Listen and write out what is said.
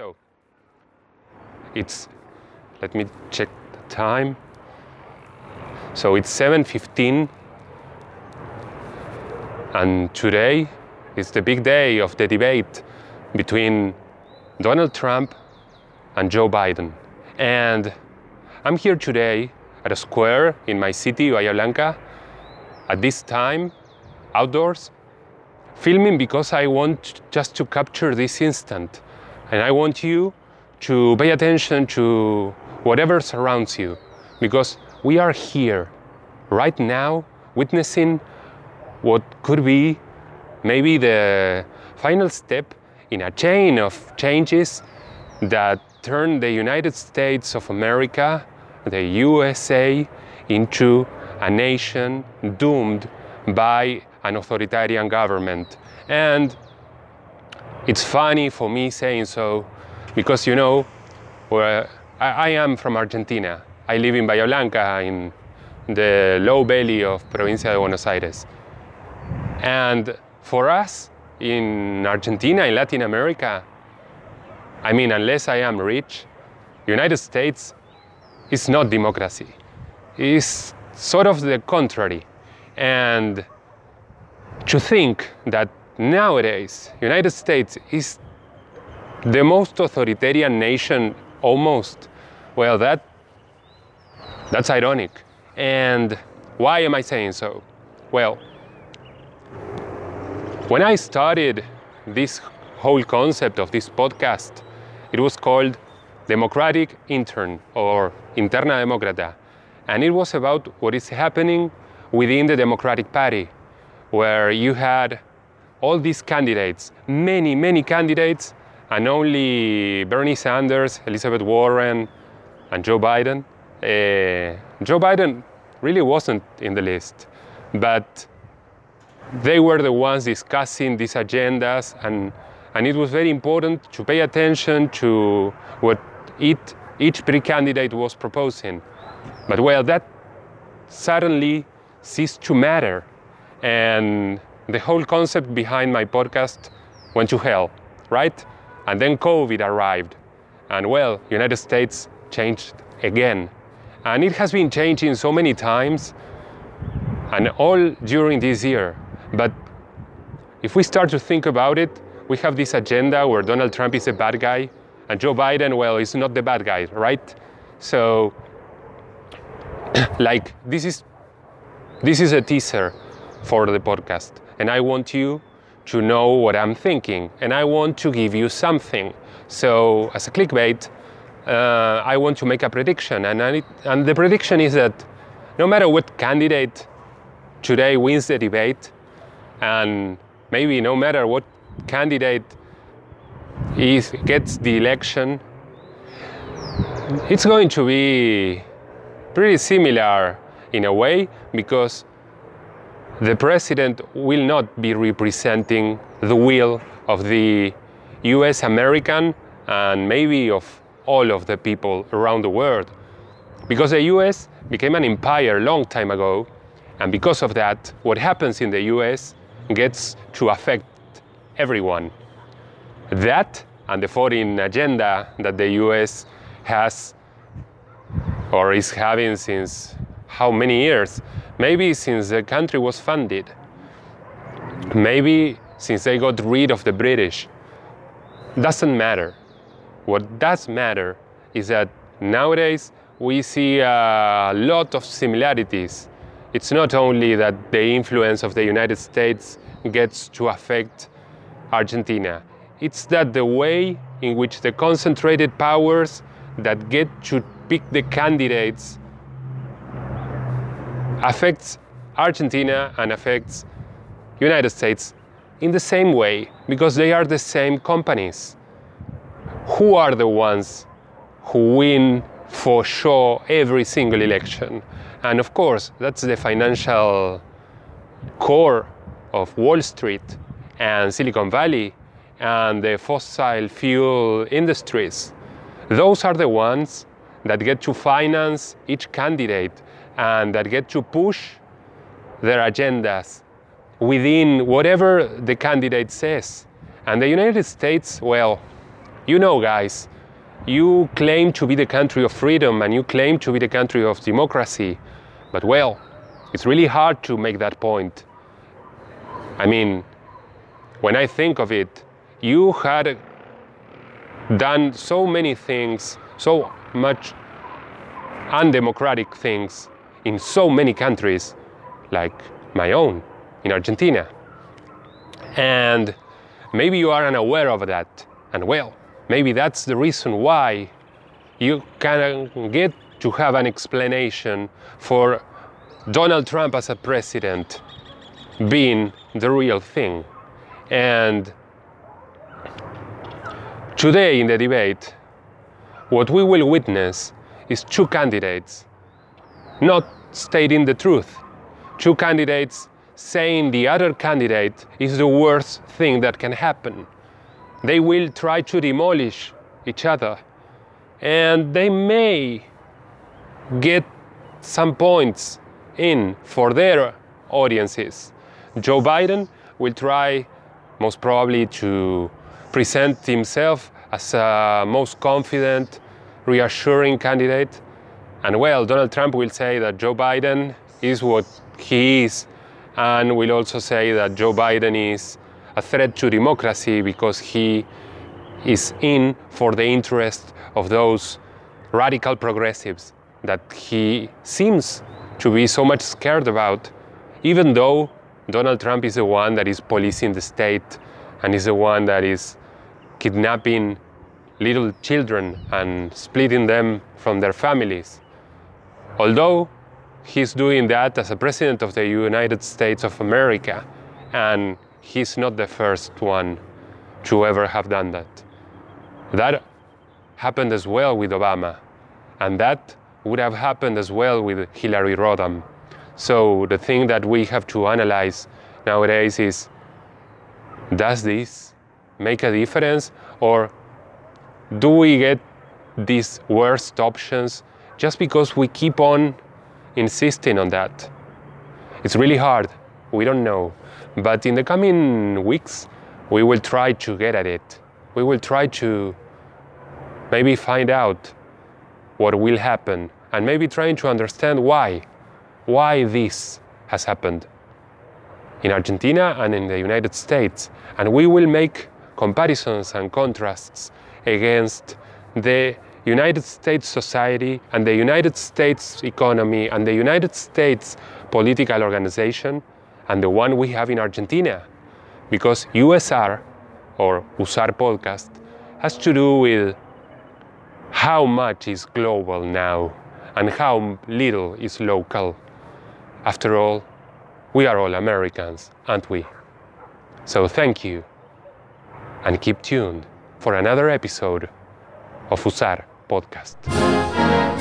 So it's let me check the time. So it's 7:15 and today is the big day of the debate between Donald Trump and Joe Biden. And I'm here today at a square in my city, Bahia Blanca, at this time, outdoors, filming because I want just to capture this instant. And I want you to pay attention to whatever surrounds you because we are here right now witnessing what could be maybe the final step in a chain of changes that turn the United States of America, the USA, into a nation doomed by an authoritarian government. And it's funny for me saying so because you know, where I, I am from Argentina. I live in Bahia Blanca in the low valley of Provincia de Buenos Aires. And for us in Argentina, in Latin America, I mean, unless I am rich, United States is not democracy. It's sort of the contrary. And to think that nowadays United States is the most authoritarian nation almost, well, that that's ironic. And why am I saying so? Well, when I started this whole concept of this podcast, it was called Democratic Intern or Interna Democrata. And it was about what is happening within the Democratic Party, where you had all these candidates, many, many candidates, and only Bernie Sanders, Elizabeth Warren, and Joe Biden. Uh, Joe Biden really wasn't in the list, but they were the ones discussing these agendas, and, and it was very important to pay attention to what it, each pre-candidate was proposing. But well, that suddenly ceased to matter, and the whole concept behind my podcast went to hell, right? And then COVID arrived, and well, United States changed again, and it has been changing so many times, and all during this year. But if we start to think about it, we have this agenda where Donald Trump is a bad guy and Joe Biden, well, is not the bad guy, right? So, like, this is this is a teaser for the podcast, and I want you to know what I'm thinking, and I want to give you something. So, as a clickbait, uh, I want to make a prediction, and, I, and the prediction is that no matter what candidate today wins the debate, and maybe no matter what candidate is, gets the election, it's going to be pretty similar in a way because the president will not be representing the will of the US American and maybe of all of the people around the world. Because the US became an empire a long time ago, and because of that, what happens in the US gets to affect everyone. That and the foreign agenda that the US has or is having since how many years? Maybe since the country was funded. Maybe since they got rid of the British. Doesn't matter. What does matter is that nowadays we see a lot of similarities. It's not only that the influence of the United States gets to affect Argentina, it's that the way in which the concentrated powers that get to pick the candidates affects Argentina and affects United States in the same way because they are the same companies. Who are the ones who win for sure every single election? And of course, that's the financial core of Wall Street and Silicon Valley and the fossil fuel industries. Those are the ones that get to finance each candidate and that get to push their agendas within whatever the candidate says. And the United States, well, You know, guys, you claim to be the country of freedom and you claim to be the country of democracy, but well, it's really hard to make that point. I mean, when I think of it, you had done so many things, so much undemocratic things in so many countries, like my own, in Argentina. And maybe you are unaware of that. And well, maybe that's the reason why you can get to have an explanation for Donald Trump as a president being the real thing. And today in the debate, what we will witness is two candidates not stating the truth, two candidates saying the other candidate is the worst thing that can happen. They will try to demolish each other and they may get some points in for their audiences. Joe Biden will try most probably to present himself as a most confident, reassuring candidate. And well, Donald Trump will say that Joe Biden is what he is, and will also say that Joe Biden is a threat to democracy because he is in for the interest of those radical progressives that he seems to be so much scared about, even though Donald Trump is the one that is policing the state and is the one that is kidnapping little children and splitting them from their families. Although he's doing that as a president of the United States of America, and he's not the first one to ever have done that. That happened as well with Obama, and that would have happened as well with Hillary Rodham. So the thing that we have to analyze nowadays is does this make a difference or do we get these worst options just because we keep on insisting on that? It's really hard. We don't know. But in the coming weeks, we will try to get at it. We will try to maybe find out what will happen and maybe trying to understand why why this has happened in Argentina and in the United States and we will make comparisons and contrasts against the United States society and the United States economy and the United States political organization and the one we have in Argentina because USR or USAR podcast has to do with how much is global now and how little is local. After all, we are all Americans, aren't we? So thank you and keep tuned for another episode of USAR Podcast.